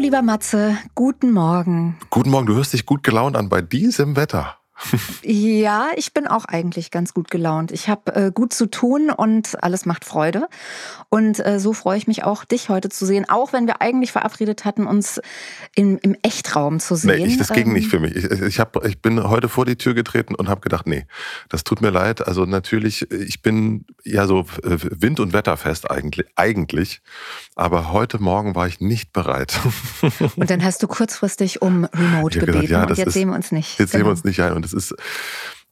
Lieber Matze, guten Morgen. Guten Morgen, du hörst dich gut gelaunt an bei diesem Wetter. Ja, ich bin auch eigentlich ganz gut gelaunt. Ich habe äh, gut zu tun und alles macht Freude. Und äh, so freue ich mich auch, dich heute zu sehen, auch wenn wir eigentlich verabredet hatten, uns im, im Echtraum zu sehen. Nee, ich, das ging ähm, nicht für mich. Ich, ich, hab, ich bin heute vor die Tür getreten und habe gedacht, nee, das tut mir leid. Also natürlich, ich bin ja so wind- und wetterfest eigentlich, eigentlich. Aber heute Morgen war ich nicht bereit. Und dann hast du kurzfristig um Remote gebeten gedacht, ja, und jetzt ist, sehen wir uns nicht. Jetzt genau. sehen wir genau. uns nicht ein. Es ist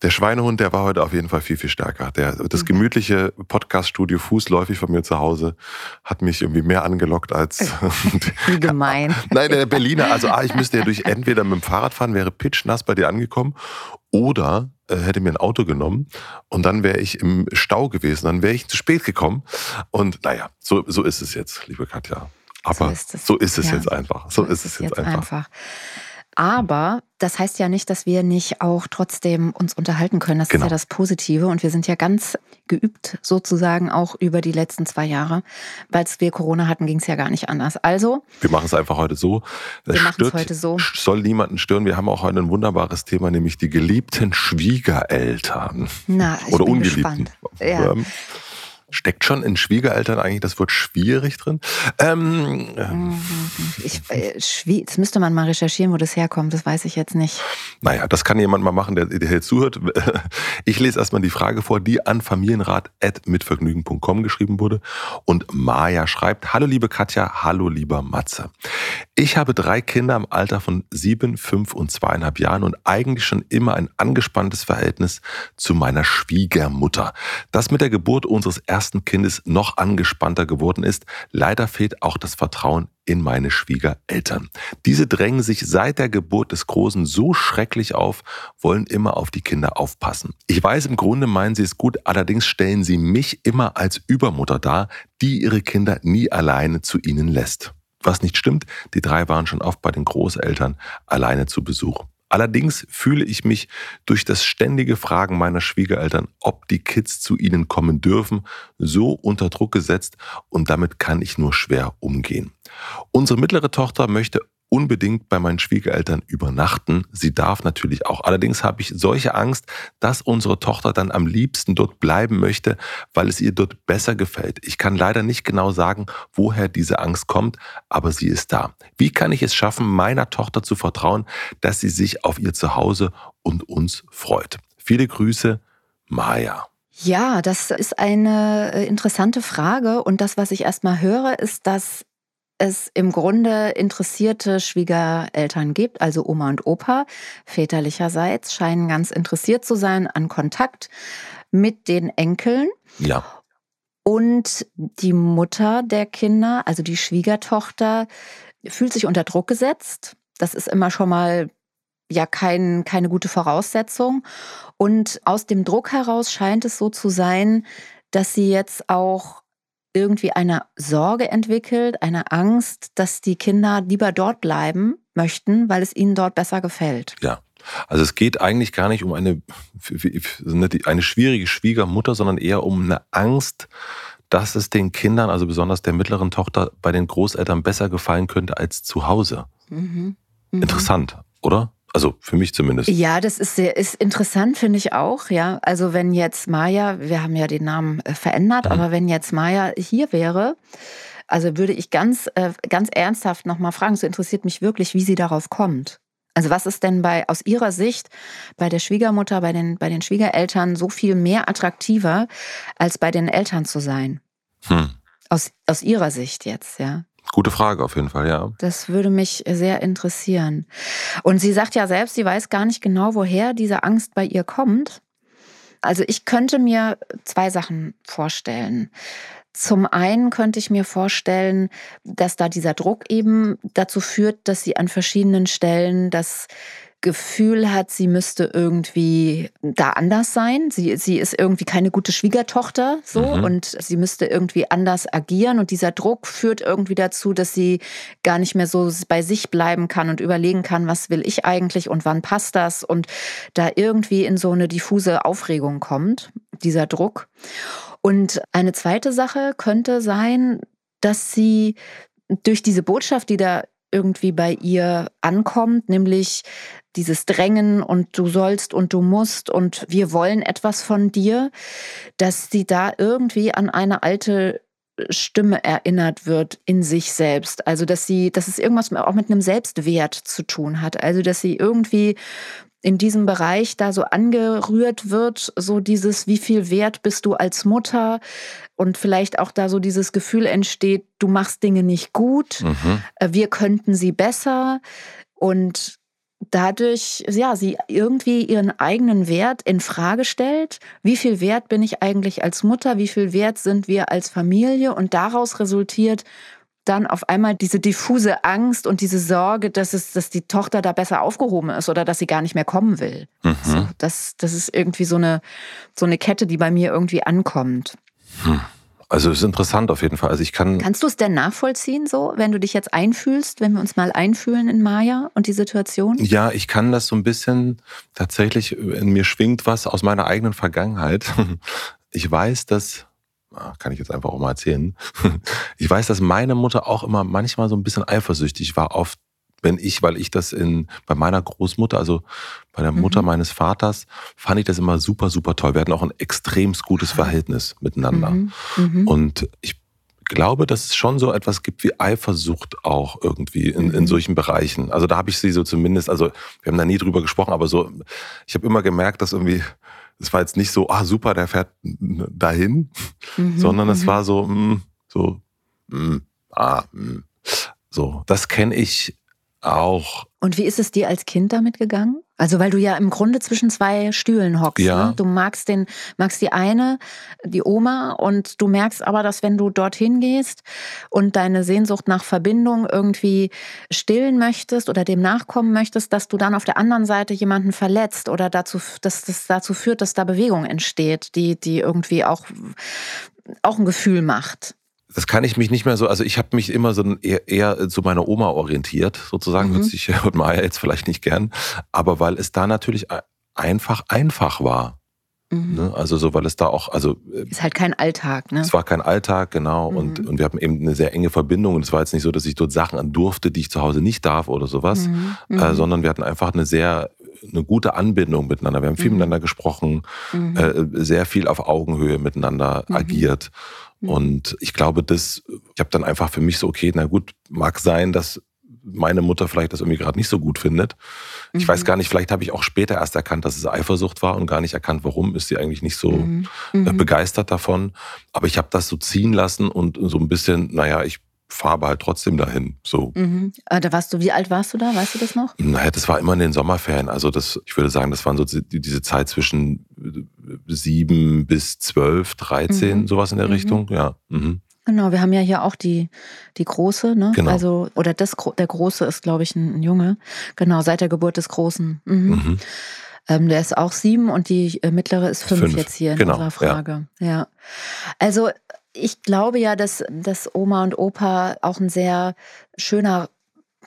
der Schweinehund, der war heute auf jeden Fall viel, viel stärker. Der, das mhm. gemütliche Podcast-Studio fußläufig von mir zu Hause hat mich irgendwie mehr angelockt als. Wie gemein. Nein, der Berliner, also ah, ich müsste ja durch entweder mit dem Fahrrad fahren, wäre pitchnass bei dir angekommen, oder äh, hätte mir ein Auto genommen und dann wäre ich im Stau gewesen, dann wäre ich zu spät gekommen. Und naja, so, so ist es jetzt, liebe Katja. Aber so ist es, so ist es ja. jetzt einfach. So, so ist, es jetzt, jetzt einfach. einfach. Aber das heißt ja nicht, dass wir nicht auch trotzdem uns unterhalten können. Das genau. ist ja das Positive. Und wir sind ja ganz geübt sozusagen auch über die letzten zwei Jahre. Weil wir Corona hatten, ging es ja gar nicht anders. Also. Wir machen es einfach heute so. Das wir machen es heute so. Soll niemanden stören. Wir haben auch heute ein wunderbares Thema, nämlich die geliebten Schwiegereltern. Na, ich Oder bin ungeliebten. Gespannt. Ja. Ähm, Steckt schon in Schwiegereltern eigentlich das Wort schwierig drin? Ähm, mhm. ich, äh, jetzt müsste man mal recherchieren, wo das herkommt. Das weiß ich jetzt nicht. Naja, das kann jemand mal machen, der, der hier zuhört. Ich lese erstmal die Frage vor, die an familienrat.mitvergnügen.com geschrieben wurde. Und Maja schreibt, Hallo liebe Katja, hallo lieber Matze. Ich habe drei Kinder im Alter von sieben, fünf und zweieinhalb Jahren und eigentlich schon immer ein angespanntes Verhältnis zu meiner Schwiegermutter. Das mit der Geburt unseres ersten Kindes noch angespannter geworden ist. Leider fehlt auch das Vertrauen in meine Schwiegereltern. Diese drängen sich seit der Geburt des Großen so schrecklich auf, wollen immer auf die Kinder aufpassen. Ich weiß, im Grunde meinen sie es gut, allerdings stellen sie mich immer als Übermutter dar, die ihre Kinder nie alleine zu ihnen lässt. Was nicht stimmt, die drei waren schon oft bei den Großeltern alleine zu Besuch. Allerdings fühle ich mich durch das ständige Fragen meiner Schwiegereltern, ob die Kids zu ihnen kommen dürfen, so unter Druck gesetzt und damit kann ich nur schwer umgehen. Unsere mittlere Tochter möchte unbedingt bei meinen Schwiegereltern übernachten. Sie darf natürlich auch. Allerdings habe ich solche Angst, dass unsere Tochter dann am liebsten dort bleiben möchte, weil es ihr dort besser gefällt. Ich kann leider nicht genau sagen, woher diese Angst kommt, aber sie ist da. Wie kann ich es schaffen, meiner Tochter zu vertrauen, dass sie sich auf ihr Zuhause und uns freut? Viele Grüße, Maja. Ja, das ist eine äh, interessante Frage. Und das, was ich erstmal höre, ist, dass es im Grunde interessierte Schwiegereltern gibt, also Oma und Opa väterlicherseits, scheinen ganz interessiert zu sein an Kontakt mit den Enkeln. Ja. Und die Mutter der Kinder, also die Schwiegertochter, fühlt sich unter Druck gesetzt. Das ist immer schon mal ja kein, keine gute Voraussetzung. Und aus dem Druck heraus scheint es so zu sein, dass sie jetzt auch irgendwie eine Sorge entwickelt, eine Angst, dass die Kinder lieber dort bleiben möchten, weil es ihnen dort besser gefällt. Ja. Also es geht eigentlich gar nicht um eine, eine schwierige Schwiegermutter, sondern eher um eine Angst, dass es den Kindern, also besonders der mittleren Tochter, bei den Großeltern besser gefallen könnte als zu Hause. Mhm. Mhm. Interessant, oder? Also für mich zumindest. Ja, das ist sehr ist interessant, finde ich auch. Ja, also wenn jetzt Maya, wir haben ja den Namen äh, verändert, mhm. aber wenn jetzt Maya hier wäre, also würde ich ganz, äh, ganz ernsthaft nochmal fragen, so interessiert mich wirklich, wie sie darauf kommt. Also was ist denn bei, aus Ihrer Sicht bei der Schwiegermutter, bei den, bei den Schwiegereltern so viel mehr attraktiver, als bei den Eltern zu sein? Hm. Aus, aus Ihrer Sicht jetzt, ja. Gute Frage auf jeden Fall, ja. Das würde mich sehr interessieren. Und sie sagt ja selbst, sie weiß gar nicht genau, woher diese Angst bei ihr kommt. Also ich könnte mir zwei Sachen vorstellen. Zum einen könnte ich mir vorstellen, dass da dieser Druck eben dazu führt, dass sie an verschiedenen Stellen das Gefühl hat, sie müsste irgendwie da anders sein. Sie, sie ist irgendwie keine gute Schwiegertochter so mhm. und sie müsste irgendwie anders agieren. Und dieser Druck führt irgendwie dazu, dass sie gar nicht mehr so bei sich bleiben kann und überlegen kann, was will ich eigentlich und wann passt das und da irgendwie in so eine diffuse Aufregung kommt, dieser Druck. Und eine zweite Sache könnte sein, dass sie durch diese Botschaft, die da irgendwie bei ihr ankommt, nämlich dieses Drängen und du sollst und du musst und wir wollen etwas von dir, dass sie da irgendwie an eine alte Stimme erinnert wird in sich selbst. Also dass sie, dass es irgendwas auch mit einem Selbstwert zu tun hat. Also dass sie irgendwie in diesem Bereich da so angerührt wird, so dieses, wie viel wert bist du als Mutter und vielleicht auch da so dieses Gefühl entsteht, du machst Dinge nicht gut, mhm. Äh, wir könnten sie besser und dadurch, ja, sie irgendwie ihren eigenen Wert in Frage stellt. Wie viel wert bin ich eigentlich als Mutter? Wie viel wert sind wir als Familie? Und daraus resultiert, dann auf einmal diese diffuse Angst und diese Sorge, dass es, dass die Tochter da besser aufgehoben ist oder dass sie gar nicht mehr kommen will. Mhm. So, das, das ist irgendwie so eine, so eine Kette, die bei mir irgendwie ankommt. Hm. Also es ist interessant auf jeden Fall. Also ich kann. Kannst du es denn nachvollziehen, so, wenn du dich jetzt einfühlst, wenn wir uns mal einfühlen in Maya und die Situation? Ja, ich kann das so ein bisschen tatsächlich, in mir schwingt was aus meiner eigenen Vergangenheit. Ich weiß, dass kann ich jetzt einfach auch mal erzählen. Ich weiß, dass meine Mutter auch immer manchmal so ein bisschen eifersüchtig war auf, wenn ich, weil ich das in, bei meiner Großmutter, also bei der Mutter mhm. meines Vaters, fand ich das immer super, super toll. Wir hatten auch ein extrem gutes Verhältnis miteinander. Mhm. Mhm. Und ich glaube, dass es schon so etwas gibt wie Eifersucht auch irgendwie in, in mhm. solchen Bereichen. Also da habe ich sie so zumindest, also wir haben da nie drüber gesprochen, aber so, ich habe immer gemerkt, dass irgendwie es war jetzt nicht so, ah super, der fährt dahin, mhm, sondern es mhm. war so, mh, mm, so, mh, mm, ah, mh. Mm. so. Das kenne ich auch. Und wie ist es dir als Kind damit gegangen? Also weil du ja im Grunde zwischen zwei Stühlen hockst. Ja. Ne? Du magst den, magst die eine, die Oma, und du merkst aber, dass wenn du dorthin gehst und deine Sehnsucht nach Verbindung irgendwie stillen möchtest oder dem nachkommen möchtest, dass du dann auf der anderen Seite jemanden verletzt oder dazu, dass das dazu führt, dass da Bewegung entsteht, die, die irgendwie auch, auch ein Gefühl macht das kann ich mich nicht mehr so, also ich habe mich immer so eher, eher zu meiner Oma orientiert, sozusagen, mhm. hört sich hört Maya jetzt vielleicht nicht gern, aber weil es da natürlich einfach einfach war. Mhm. Ne? Also so, weil es da auch, also äh, ist halt kein Alltag, ne? Es war kein Alltag, genau. Mhm. Und, und wir hatten eben eine sehr enge Verbindung. Und es war jetzt nicht so, dass ich dort Sachen an durfte, die ich zu Hause nicht darf oder sowas, mhm. äh, mhm. sondern wir hatten einfach eine sehr eine gute Anbindung miteinander. Wir haben viel mhm. miteinander gesprochen, mhm. äh, sehr viel auf Augenhöhe miteinander agiert. Mhm. Und ich glaube, das, ich habe dann einfach für mich so, okay, na gut, mag sein, dass meine Mutter vielleicht das irgendwie gerade nicht so gut findet. Ich mhm. weiß gar nicht, vielleicht habe ich auch später erst erkannt, dass es Eifersucht war und gar nicht erkannt, warum ist sie eigentlich nicht so mhm. Äh, mhm. begeistert davon. Aber ich habe das so ziehen lassen und so ein bisschen, naja, ich fahre halt trotzdem dahin. So. Mhm. Äh, da warst du, wie alt warst du da? Weißt du das noch? Naja, das war immer in den Sommerferien. Also das, ich würde sagen, das waren so diese Zeit zwischen sieben bis zwölf, dreizehn, mhm. sowas in der mhm. Richtung. Ja. Mhm. Genau, wir haben ja hier auch die, die Große, ne? Genau. Also, oder das, der Große ist, glaube ich, ein, ein, Junge. Genau, seit der Geburt des Großen. Mhm. mhm. Ähm, der ist auch sieben und die äh, mittlere ist fünf, fünf. jetzt hier in genau, unserer Frage. Ja. ja. Also ich glaube ja, dass, dass Oma und Opa auch ein sehr schöner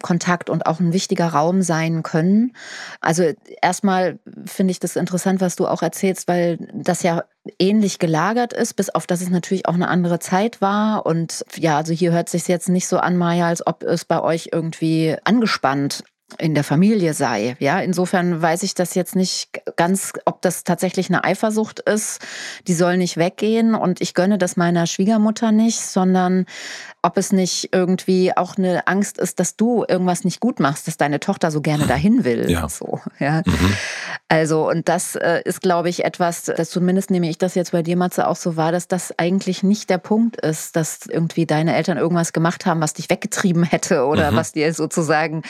Kontakt und auch ein wichtiger Raum sein können. Also erstmal finde ich das interessant, was du auch erzählst, weil das ja ähnlich gelagert ist, bis auf dass es natürlich auch eine andere Zeit war. Und ja, also hier hört sich jetzt nicht so an, Maya, als ob es bei euch irgendwie angespannt in der Familie sei. Ja, insofern weiß ich das jetzt nicht ganz, ob das tatsächlich eine Eifersucht ist. Die soll nicht weggehen und ich gönne das meiner Schwiegermutter nicht, sondern ob es nicht irgendwie auch eine Angst ist, dass du irgendwas nicht gut machst, dass deine Tochter so gerne dahin will. Ja. So, ja. Mhm. Also, und das äh, ist, glaube ich, etwas, das zumindest nehme ich das jetzt bei dir, Matze, auch so wahr, dass das eigentlich nicht der Punkt ist, dass irgendwie deine Eltern irgendwas gemacht haben, was dich weggetrieben hätte oder mhm. was dir sozusagen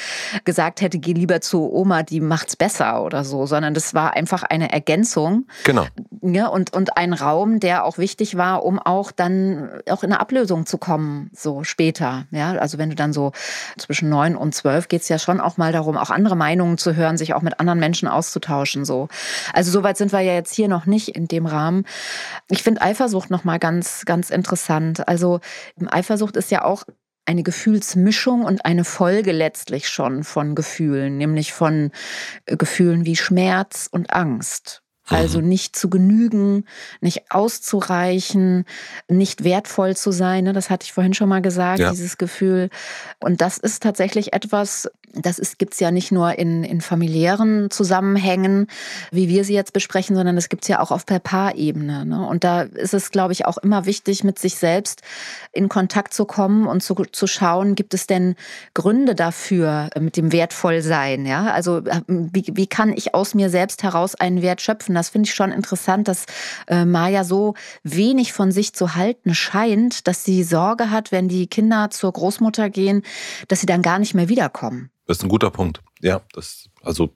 gesagt hätte, geh lieber zu Oma, die macht's besser oder so, sondern das war einfach eine Ergänzung. Genau. Ja, und, und ein Raum, der auch wichtig war, um auch dann auch in eine Ablösung zu kommen so später. Ja, also wenn du dann so zwischen neun und zwölf geht es ja schon auch mal darum, auch andere Meinungen zu hören, sich auch mit anderen Menschen auszutauschen. So, also soweit sind wir ja jetzt hier noch nicht in dem Rahmen. Ich finde Eifersucht noch mal ganz, ganz interessant. Also Eifersucht ist ja auch eine Gefühlsmischung und eine Folge letztlich schon von Gefühlen, nämlich von Gefühlen wie Schmerz und Angst. Also mhm. nicht zu genügen, nicht auszureichen, nicht wertvoll zu sein. Ne? Das hatte ich vorhin schon mal gesagt, ja. dieses Gefühl. Und das ist tatsächlich etwas, das gibt es ja nicht nur in, in familiären Zusammenhängen, wie wir sie jetzt besprechen, sondern das gibt es ja auch auf per Paar-Ebene. Ne? Und da ist es, glaube ich, auch immer wichtig, mit sich selbst in Kontakt zu kommen und zu, zu schauen, gibt es denn Gründe dafür mit dem Wertvollsein? Ja? Also wie, wie kann ich aus mir selbst heraus einen Wert schöpfen? Das finde ich schon interessant, dass äh, Maya so wenig von sich zu halten scheint, dass sie Sorge hat, wenn die Kinder zur Großmutter gehen, dass sie dann gar nicht mehr wiederkommen. Das ist ein guter Punkt. Ja, das, also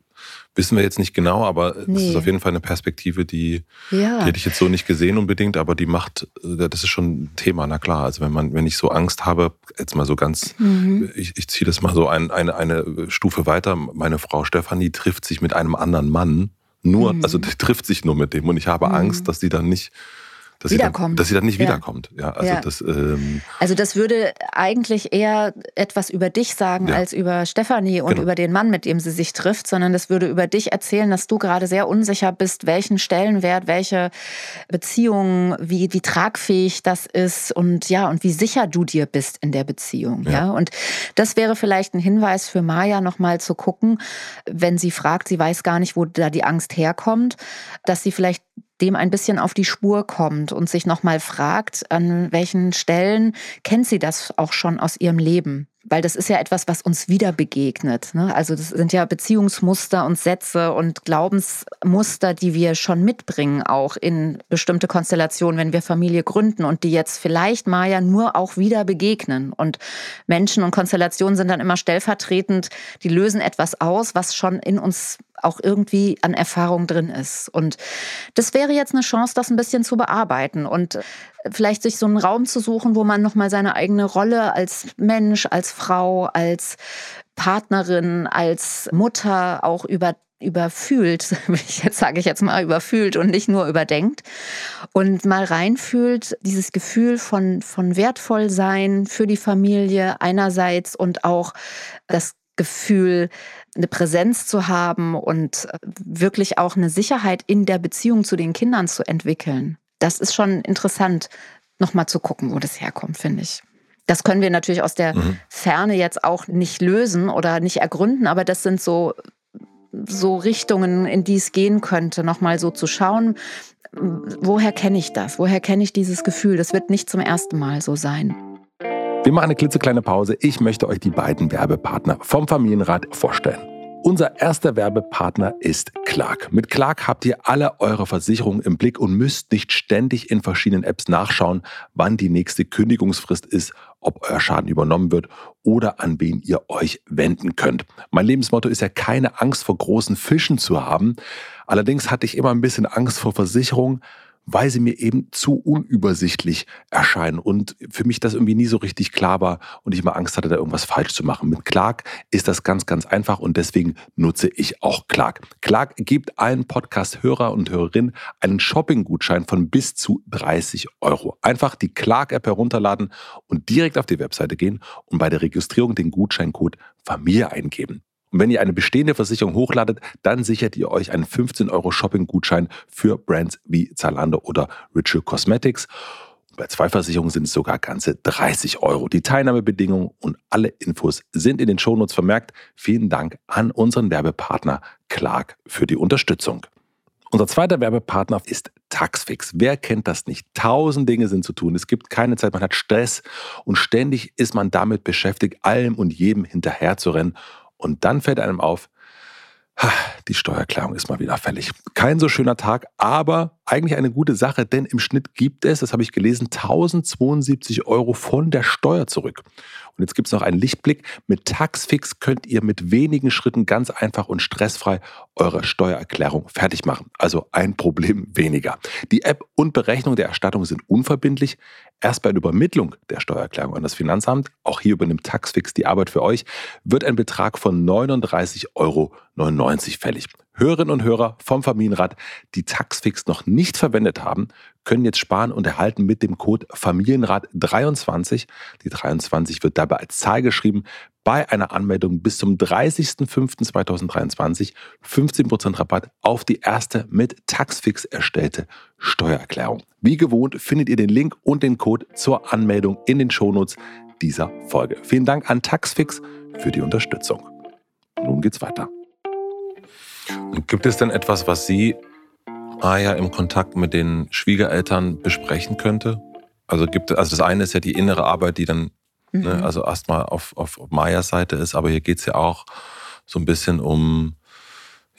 wissen wir jetzt nicht genau, aber nee. das ist auf jeden Fall eine Perspektive, die, ja. die hätte ich jetzt so nicht gesehen unbedingt, aber die macht, äh, das ist schon ein Thema, na klar. Also wenn man, wenn ich so Angst habe, jetzt mal so ganz, mhm. ich, ich ziehe das mal so ein, eine, eine Stufe weiter. Meine Frau Stefanie trifft sich mit einem anderen Mann. Nur, mhm. also trifft sich nur mit dem und ich habe mhm. Angst, dass sie dann nicht dass wiederkommt. Sie dann, dass sie dann nicht ja. wiederkommt. Ja, also, ja. Das, ähm also das würde eigentlich eher etwas über dich sagen ja. als über Stefanie und genau. über den Mann, mit dem sie sich trifft, sondern das würde über dich erzählen, dass du gerade sehr unsicher bist, welchen Stellenwert, welche Beziehung, wie, wie tragfähig das ist und ja, und wie sicher du dir bist in der Beziehung. Ja. Und das wäre vielleicht ein Hinweis für Maya nochmal zu gucken, wenn sie fragt, sie weiß gar nicht, wo da die Angst herkommt, dass sie vielleicht dem ein bisschen auf die Spur kommt und sich nochmal fragt, an welchen Stellen kennt sie das auch schon aus ihrem Leben? Weil das ist ja etwas, was uns wieder begegnet. Ne? Also das sind ja Beziehungsmuster und Sätze und Glaubensmuster, die wir schon mitbringen, auch in bestimmte Konstellationen, wenn wir Familie gründen und die jetzt vielleicht Maya nur auch wieder begegnen. Und Menschen und Konstellationen sind dann immer stellvertretend, die lösen etwas aus, was schon in uns auch irgendwie an Erfahrung drin ist. Und das wäre jetzt eine Chance, das ein bisschen zu bearbeiten und vielleicht sich so einen Raum zu suchen, wo man nochmal seine eigene Rolle als Mensch, als Frau, als Partnerin, als Mutter auch über überfühlt, jetzt sage ich jetzt mal überfühlt und nicht nur überdenkt und mal reinfühlt, dieses Gefühl von, von wertvoll sein für die Familie einerseits und auch das Gefühl, eine Präsenz zu haben und äh, wirklich auch eine Sicherheit in der Beziehung zu den Kindern zu entwickeln. Das ist schon interessant, nochmal zu gucken, wo das herkommt, finde ich. Das können wir natürlich aus der mhm. Ferne jetzt auch nicht lösen oder nicht ergründen, aber das sind so, so Richtungen, in die es gehen könnte, nochmal so zu schauen, woher kenne ich das? Woher kenne ich dieses Gefühl? Das wird nicht zum ersten Mal so sein. Wir machen eine klitzekleine Pause. Ich möchte euch die beiden Werbepartner vom Familienrat vorstellen. Unser erster Werbepartner ist Clark. Mit Clark habt ihr alle eure Versicherungen im Blick und müsst nicht ständig in verschiedenen Apps nachschauen, wann die nächste Kündigungsfrist ist, ob euer Schaden übernommen wird oder an wen ihr euch wenden könnt. Mein Lebensmotto ist ja keine Angst vor großen Fischen zu haben. Allerdings hatte ich immer ein bisschen Angst vor Versicherungen, weil sie mir eben zu unübersichtlich erscheinen und für mich das irgendwie nie so richtig klar war und ich mal Angst hatte, da irgendwas falsch zu machen. Mit Clark ist das ganz, ganz einfach und deswegen nutze ich auch Clark. Clark gibt allen Podcast-Hörer und Hörerinnen einen Shopping-Gutschein von bis zu 30 Euro. Einfach die Clark-App herunterladen und direkt auf die Webseite gehen und bei der Registrierung den Gutscheincode Familie eingeben. Und wenn ihr eine bestehende Versicherung hochladet, dann sichert ihr euch einen 15 Euro Shopping-Gutschein für Brands wie Zalando oder Ritual Cosmetics. Bei zwei Versicherungen sind es sogar ganze 30 Euro. Die Teilnahmebedingungen und alle Infos sind in den Shownotes vermerkt. Vielen Dank an unseren Werbepartner Clark für die Unterstützung. Unser zweiter Werbepartner ist Taxfix. Wer kennt das nicht? Tausend Dinge sind zu tun. Es gibt keine Zeit, man hat Stress und ständig ist man damit beschäftigt, allem und jedem hinterherzurennen. Und dann fällt einem auf, die Steuererklärung ist mal wieder fällig. Kein so schöner Tag, aber eigentlich eine gute Sache, denn im Schnitt gibt es, das habe ich gelesen, 1072 Euro von der Steuer zurück. Und jetzt gibt es noch einen Lichtblick. Mit Taxfix könnt ihr mit wenigen Schritten ganz einfach und stressfrei eure Steuererklärung fertig machen. Also ein Problem weniger. Die App und Berechnung der Erstattung sind unverbindlich. Erst bei der Übermittlung der Steuererklärung an das Finanzamt, auch hier übernimmt Taxfix die Arbeit für euch, wird ein Betrag von 39,99 Euro fällig. Hörerinnen und Hörer vom Familienrat, die Taxfix noch nicht verwendet haben, können jetzt sparen und erhalten mit dem Code Familienrat23. Die 23 wird dabei als Zahl geschrieben. Bei einer Anmeldung bis zum 30.05.2023 15% Rabatt auf die erste mit Taxfix erstellte Steuererklärung. Wie gewohnt findet ihr den Link und den Code zur Anmeldung in den Shownotes dieser Folge. Vielen Dank an Taxfix für die Unterstützung. Nun geht's weiter. Und gibt es denn etwas, was Sie, Aya, im Kontakt mit den Schwiegereltern besprechen könnte? Also gibt also das eine ist ja die innere Arbeit, die dann ne, mhm. ne, also erstmal auf, auf Mayas Seite ist, aber hier geht es ja auch so ein bisschen um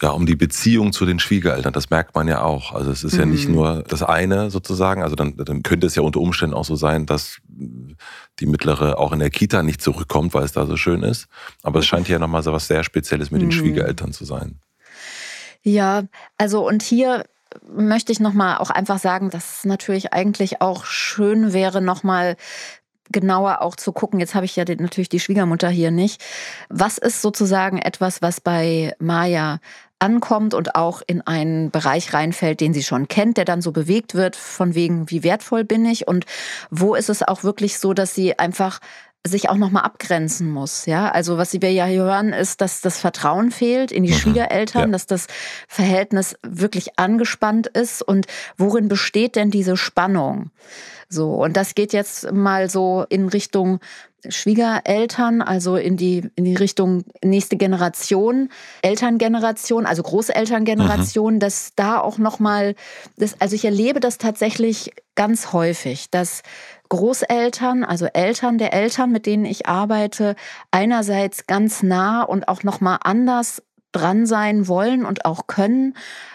ja, um die Beziehung zu den Schwiegereltern. Das merkt man ja auch. Also es ist mhm. ja nicht mhm. nur das eine sozusagen. Also dann, dann könnte es ja unter Umständen auch so sein, dass die mittlere auch in der Kita nicht zurückkommt, weil es da so schön ist. Aber es scheint ja nochmal so was sehr Spezielles mit mhm. den Schwiegereltern zu sein. Ja, also und hier möchte ich nochmal auch einfach sagen, dass es natürlich eigentlich auch schön wäre, nochmal genauer auch zu gucken, jetzt habe ich ja natürlich die Schwiegermutter hier nicht, was ist sozusagen etwas, was bei Maya ankommt und auch in einen Bereich reinfällt, den sie schon kennt, der dann so bewegt wird, von wegen, wie wertvoll bin ich? Und wo ist es auch wirklich so, dass sie einfach sich auch nochmal abgrenzen muss. Ja, also was wir ja hören, ist, dass das Vertrauen fehlt in die mhm. Schwiegereltern, ja. dass das Verhältnis wirklich angespannt ist und worin besteht denn diese Spannung? So, und das geht jetzt mal so in Richtung Schwiegereltern, also in die, in die Richtung nächste Generation, Elterngeneration, also Großelterngeneration, mhm. dass da auch nochmal, das, also ich erlebe das tatsächlich ganz häufig, dass Großeltern, also Eltern der Eltern, mit denen ich arbeite, einerseits ganz nah und auch noch mal anders dran sein wollen und auch können,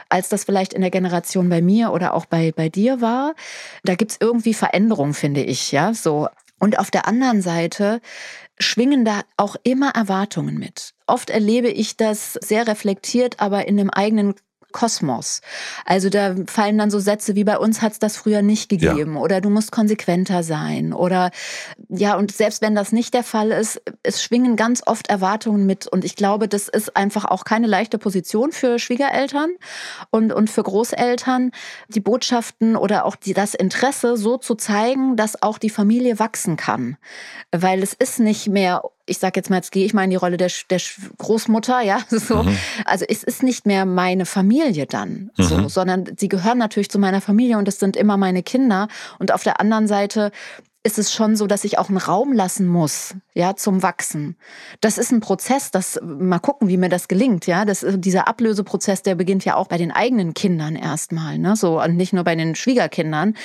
als das vielleicht in der Generation bei mir oder auch bei, bei dir war. Da gibt's irgendwie Veränderungen, finde ich, ja, so. Und auf der anderen Seite schwingen da auch immer Erwartungen mit. Oft erlebe ich das sehr reflektiert, aber in dem eigenen Kosmos. Also da fallen dann so Sätze wie bei uns hat es das früher nicht gegeben ja. oder du musst konsequenter sein oder ja und selbst wenn das nicht der Fall ist, es schwingen ganz oft Erwartungen mit und ich glaube, das ist einfach auch keine leichte Position für Schwiegereltern und und für Großeltern, die Botschaften oder auch die, das Interesse so zu zeigen, dass auch die Familie wachsen kann, weil es ist nicht mehr ich sage jetzt mal, jetzt gehe ich mal in die Rolle der, der Großmutter, ja, so. Mhm. Also es ist nicht mehr meine Familie dann, mhm. so, sondern sie gehören natürlich zu meiner Familie und es sind immer meine Kinder. Und auf der anderen Seite ist es schon so, dass ich auch einen Raum lassen muss, ja, zum Wachsen. Das ist ein Prozess, das mal gucken, wie mir das gelingt, ja. Das, dieser Ablöseprozess, der beginnt ja auch bei den eigenen Kindern erstmal, ne, so und nicht nur bei den Schwiegerkindern.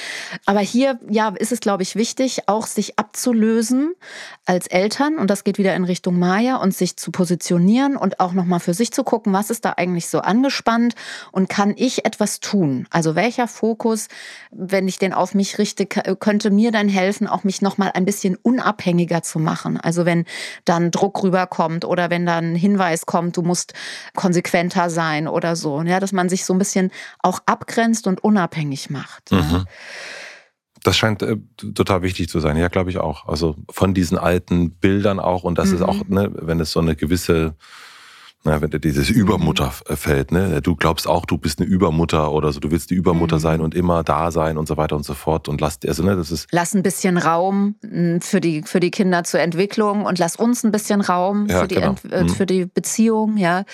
Aber hier, ja, ist es, glaube ich, wichtig, auch sich abzulösen als Eltern und das geht wieder in Richtung Maya und sich zu positionieren und auch nochmal für sich zu gucken, was ist da eigentlich so angespannt und kann ich etwas tun? Also welcher Fokus, wenn ich den auf mich richte, könnte mir dann helfen, helfen, auch mich nochmal ein bisschen unabhängiger zu machen. Also wenn dann Druck rüberkommt oder wenn dann ein Hinweis kommt, du musst konsequenter sein oder so. Ja, dass man sich so ein bisschen auch abgrenzt und unabhängig macht. Mhm. Das scheint äh, total wichtig zu sein. Ja, glaube ich auch. Also von diesen alten Bildern auch. Und das mhm. ist auch, ne, wenn es so eine gewisse na, wenn dir dieses Übermutterfeld, ne? Du glaubst auch, du bist eine Übermutter oder so, du willst die Übermutter mhm. sein und immer da sein und so weiter und so fort. Und lass, also, ne, das ist. Lass ein bisschen Raum für die, für die Kinder zur Entwicklung und lass uns ein bisschen Raum ja, für, die genau. Äh, mhm. für die Beziehung, ja.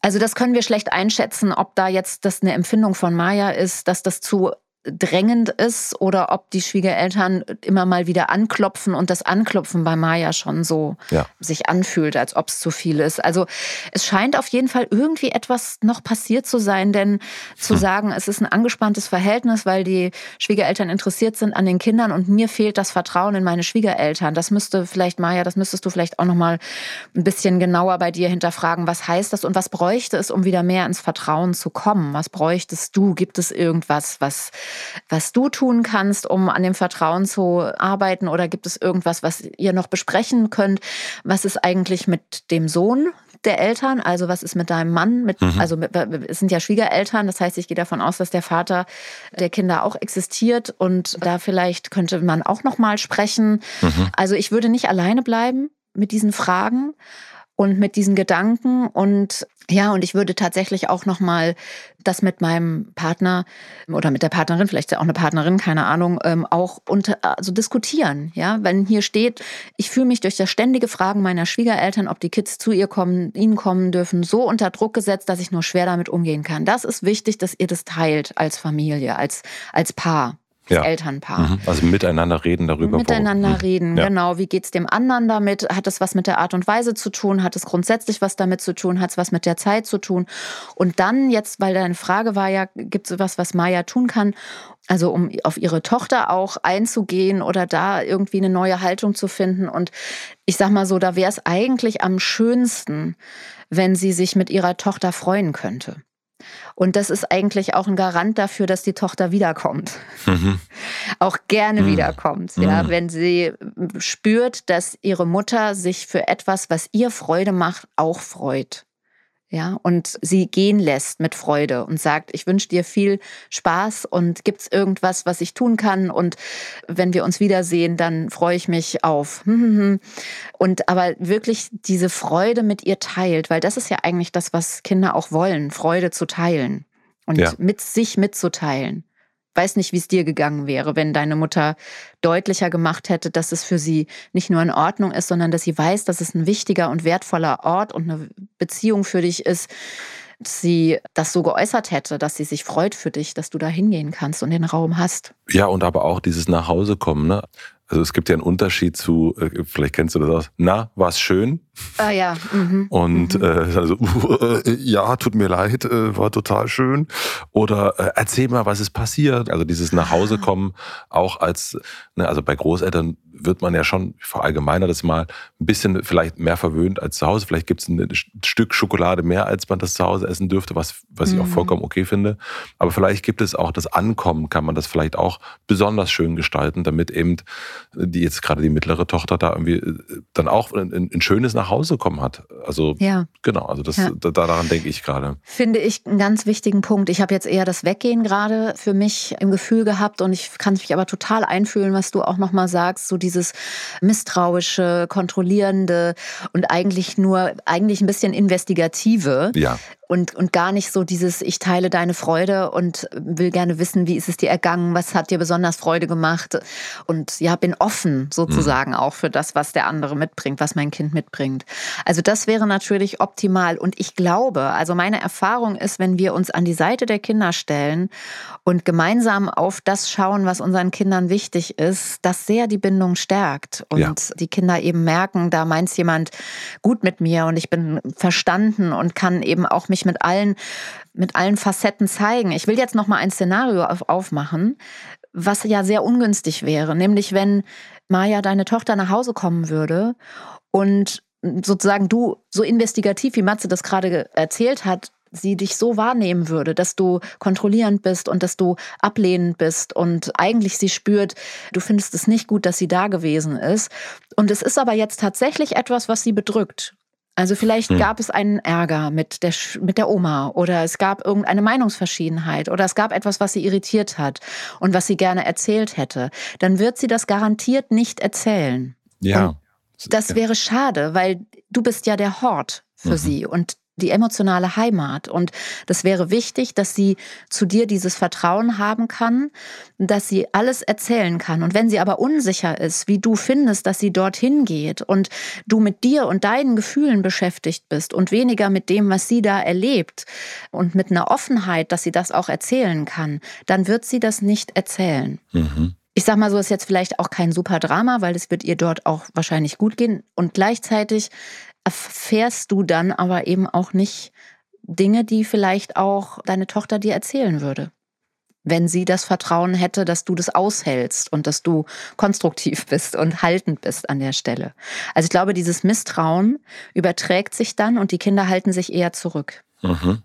Also das können wir schlecht einschätzen, ob da jetzt das eine Empfindung von Maya ist, dass das zu drängend ist oder ob die Schwiegereltern immer mal wieder anklopfen und das Anklopfen bei Maya schon so ja. sich anfühlt, als ob es zu viel ist. Also es scheint auf jeden Fall irgendwie etwas noch passiert zu sein, denn zu hm. sagen, es ist ein angespanntes Verhältnis, weil die Schwiegereltern interessiert sind an den Kindern und mir fehlt das Vertrauen in meine Schwiegereltern. Das müsste vielleicht Maya, das müsstest du vielleicht auch noch mal ein bisschen genauer bei dir hinterfragen, was heißt das und was bräuchte es, um wieder mehr ins Vertrauen zu kommen? Was bräuchtest du? Gibt es irgendwas, was was du tun kannst, um an dem Vertrauen zu arbeiten? Oder gibt es irgendwas, was ihr noch besprechen könnt? Was ist eigentlich mit dem Sohn der Eltern? Also was ist mit deinem Mann? Mit, mhm. Also es sind ja Schwiegereltern. Das heißt, ich gehe davon aus, dass der Vater der Kinder auch existiert und da vielleicht könnte man auch noch mal sprechen. Mhm. Also ich würde nicht alleine bleiben mit diesen Fragen und mit diesen Gedanken und ja, und ich würde tatsächlich auch noch mal das mit meinem Partner oder mit der Partnerin, vielleicht auch eine Partnerin, keine Ahnung, ähm, auch unter, also diskutieren. Ja, wenn hier steht, ich fühle mich durch das ständige Fragen meiner Schwiegereltern, ob die Kids zu ihr kommen, ihnen kommen dürfen, so unter Druck gesetzt, dass ich nur schwer damit umgehen kann. Das ist wichtig, dass ihr das teilt als Familie, als als Paar ja. Elternpaar. Mhm. Also miteinander reden darüber. Miteinander warum. reden, ja. genau. Wie geht es dem anderen damit? Hat es was mit der Art und Weise zu tun? Hat es grundsätzlich was damit zu tun? Hat es was mit der Zeit zu tun? Und dann jetzt, weil deine Frage war ja, gibt es was, was Maya tun kann? Also um auf ihre Tochter auch einzugehen oder da irgendwie eine neue Haltung zu finden. Und ich sag mal so, da wäre es eigentlich am schönsten, wenn sie sich mit ihrer Tochter freuen könnte. Und das ist eigentlich auch ein Garant dafür, dass die Tochter wiederkommt. Mhm. Auch gerne mhm. wiederkommt. Ja, mhm. wenn sie spürt, dass ihre Mutter sich für etwas, was ihr Freude macht, auch freut ja, und sie gehen lässt mit Freude und sagt, ich wünsche dir viel Spaß und gibt es irgendwas, was ich tun kann und wenn wir uns wiedersehen, dann freue ich mich auf. Und aber wirklich diese Freude mit ihr teilt, weil das ist ja eigentlich das, was Kinder auch wollen, Freude zu teilen und ja. mit sich mitzuteilen weiß nicht, wie es dir gegangen wäre, wenn deine Mutter deutlicher gemacht hätte, dass es für sie nicht nur in Ordnung ist, sondern dass sie weiß, dass es ein wichtiger und wertvoller Ort und eine Beziehung für dich ist. Sie das so geäußert hätte, dass sie sich freut für dich, dass du da hingehen kannst und den Raum hast. Ja, und aber auch dieses Nachhausekommen. Ne? Also es gibt ja einen Unterschied zu, äh, vielleicht kennst du das aus, na, war's schön? Ah ja. Mhm. Und mhm. Äh, also, äh, ja, tut mir leid, äh, war total schön. Oder äh, erzähl mal, was ist passiert. Also dieses Nachhausekommen auch als, ne, also bei Großeltern wird man ja schon, ich verallgemeiner das mal, ein bisschen vielleicht mehr verwöhnt als zu Hause. Vielleicht gibt es ein Stück Schokolade mehr, als man das zu Hause essen dürfte, was, was ich auch mhm. vollkommen okay finde. Aber vielleicht gibt es auch das Ankommen, kann man das vielleicht auch besonders schön gestalten, damit eben die jetzt gerade die mittlere Tochter da irgendwie äh, dann auch ein, ein schönes Nachhausekommen hat. Also ja. genau, also das, ja. da, daran denke ich gerade. Finde ich einen ganz wichtigen Punkt. Ich habe jetzt eher das Weggehen gerade für mich im Gefühl gehabt und ich kann mich aber total einfühlen, was du auch nochmal sagst, so dieses misstrauische, kontrollierende und eigentlich nur, eigentlich ein bisschen investigative. Ja und, und gar nicht so dieses, ich teile deine Freude und will gerne wissen, wie ist es dir ergangen, was hat dir besonders Freude gemacht und ja, bin offen sozusagen mhm. auch für das, was der andere mitbringt, was mein Kind mitbringt. Also das wäre natürlich optimal und ich glaube, also meine Erfahrung ist, wenn wir uns an die Seite der Kinder stellen und gemeinsam auf das schauen, was unseren Kindern wichtig ist, das sehr die Bindung stärkt und ja. die Kinder eben merken, da meint jemand gut mit mir und ich bin verstanden und kann eben auch mich mit allen, mit allen Facetten zeigen. Ich will jetzt noch mal ein Szenario aufmachen, was ja sehr ungünstig wäre, nämlich wenn Maja, deine Tochter, nach Hause kommen würde und sozusagen du so investigativ, wie Matze das gerade erzählt hat, sie dich so wahrnehmen würde, dass du kontrollierend bist und dass du ablehnend bist und eigentlich sie spürt, du findest es nicht gut, dass sie da gewesen ist. Und es ist aber jetzt tatsächlich etwas, was sie bedrückt. Also vielleicht hm. gab es einen Ärger mit der, mit der Oma oder es gab irgendeine Meinungsverschiedenheit oder es gab etwas, was sie irritiert hat und was sie gerne erzählt hätte. Dann wird sie das garantiert nicht erzählen. Ja. Und das wäre schade, weil du bist ja der Hort für mhm. sie und die emotionale Heimat. Und das wäre wichtig, dass sie zu dir dieses Vertrauen haben kann, dass sie alles erzählen kann. Und wenn sie aber unsicher ist, wie du findest, dass sie dorthin geht und du mit dir und deinen Gefühlen beschäftigt bist und weniger mit dem, was sie da erlebt und mit einer Offenheit, dass sie das auch erzählen kann, dann wird sie das nicht erzählen. Mhm. Ich sag mal so, ist jetzt vielleicht auch kein super Drama, weil es wird ihr dort auch wahrscheinlich gut gehen. Und gleichzeitig erfährst du dann aber eben auch nicht Dinge, die vielleicht auch deine Tochter dir erzählen würde. Wenn sie das Vertrauen hätte, dass du das aushältst und dass du konstruktiv bist und haltend bist an der Stelle. Also ich glaube, dieses Misstrauen überträgt sich dann und die Kinder halten sich eher zurück. Mhm.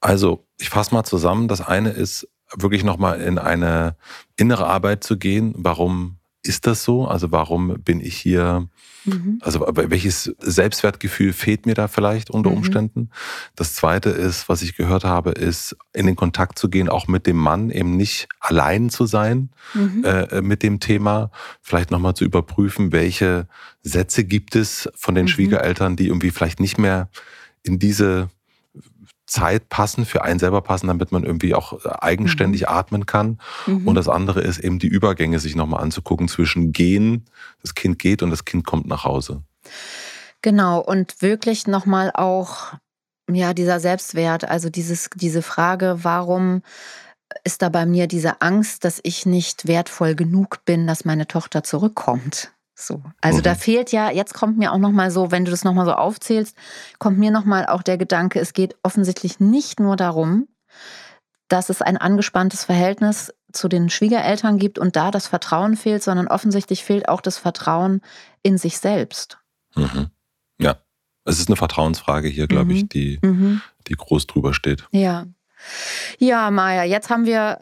Also, ich fasse mal zusammen. Das eine ist wirklich nochmal in eine innere Arbeit zu gehen. Warum ist das so? Also warum bin ich hier? Mhm. Also welches Selbstwertgefühl fehlt mir da vielleicht unter mhm. Umständen? Das Zweite ist, was ich gehört habe, ist in den Kontakt zu gehen, auch mit dem Mann, eben nicht allein zu sein mhm. äh, mit dem Thema. Vielleicht nochmal zu überprüfen, welche Sätze gibt es von den mhm. Schwiegereltern, die irgendwie vielleicht nicht mehr in diese Zeit passen, für einen selber passen, damit man irgendwie auch äh, eigenständig mhm. atmen kann. Mhm. Und das andere ist eben die Übergänge sich nochmal anzugucken zwischen gehen, das Kind geht und das Kind kommt nach Hause. Genau, und wirklich nochmal auch, ja, dieser Selbstwert, also dieses, diese Frage, warum ist da bei mir diese Angst, dass ich nicht wertvoll genug bin, dass meine Tochter zurückkommt? So. Also mhm. da fehlt ja, jetzt kommt mir auch nochmal so, wenn du das nochmal so aufzählst, kommt mir nochmal auch der Gedanke, es geht offensichtlich nicht nur darum, dass es ein angespanntes Verhältnis zu den Schwiegereltern gibt und da das Vertrauen fehlt, sondern offensichtlich fehlt auch das Vertrauen in sich selbst. Mhm. Ja, es ist eine Vertrauensfrage hier, glaube mhm. ich, die, mhm. die groß drüber steht. Ja. Ja, Maja, jetzt haben wir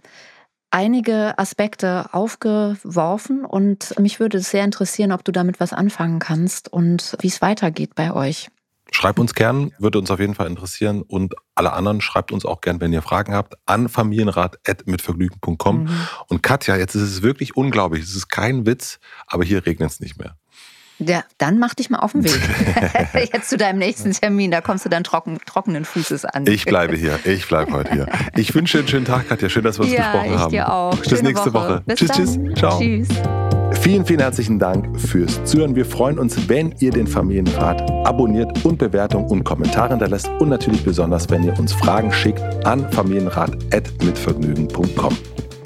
einige Aspekte aufgeworfen und mich würde es sehr interessieren, ob du damit was anfangen kannst und wie es weitergeht bei euch. Schreibt uns gern, würde uns auf jeden Fall interessieren. Und alle anderen schreibt uns auch gern, wenn ihr Fragen habt, an familienrat.mitvergnügen.com. Mhm. Und Katja, jetzt ist es wirklich unglaublich. Es ist kein Witz, aber hier regnet es nicht mehr. Ja, dann mach dich mal auf den Weg. Jetzt zu deinem nächsten Termin, da kommst du dann trocken, trockenen Fußes an. Ich bleibe hier, ich bleibe heute hier. Ich wünsche dir einen schönen Tag, Katja. Schön, dass wir uns ja, gesprochen ich haben. Dir auch. Bis Schöne nächste Woche. Woche. Bis tschüss, dann. tschüss. Ciao. Tschüss. Vielen, vielen herzlichen Dank fürs Zuhören. Wir freuen uns, wenn ihr den Familienrat abonniert und Bewertungen und Kommentare hinterlässt und natürlich besonders, wenn ihr uns Fragen schickt an familienrat.mitvergnügen.com.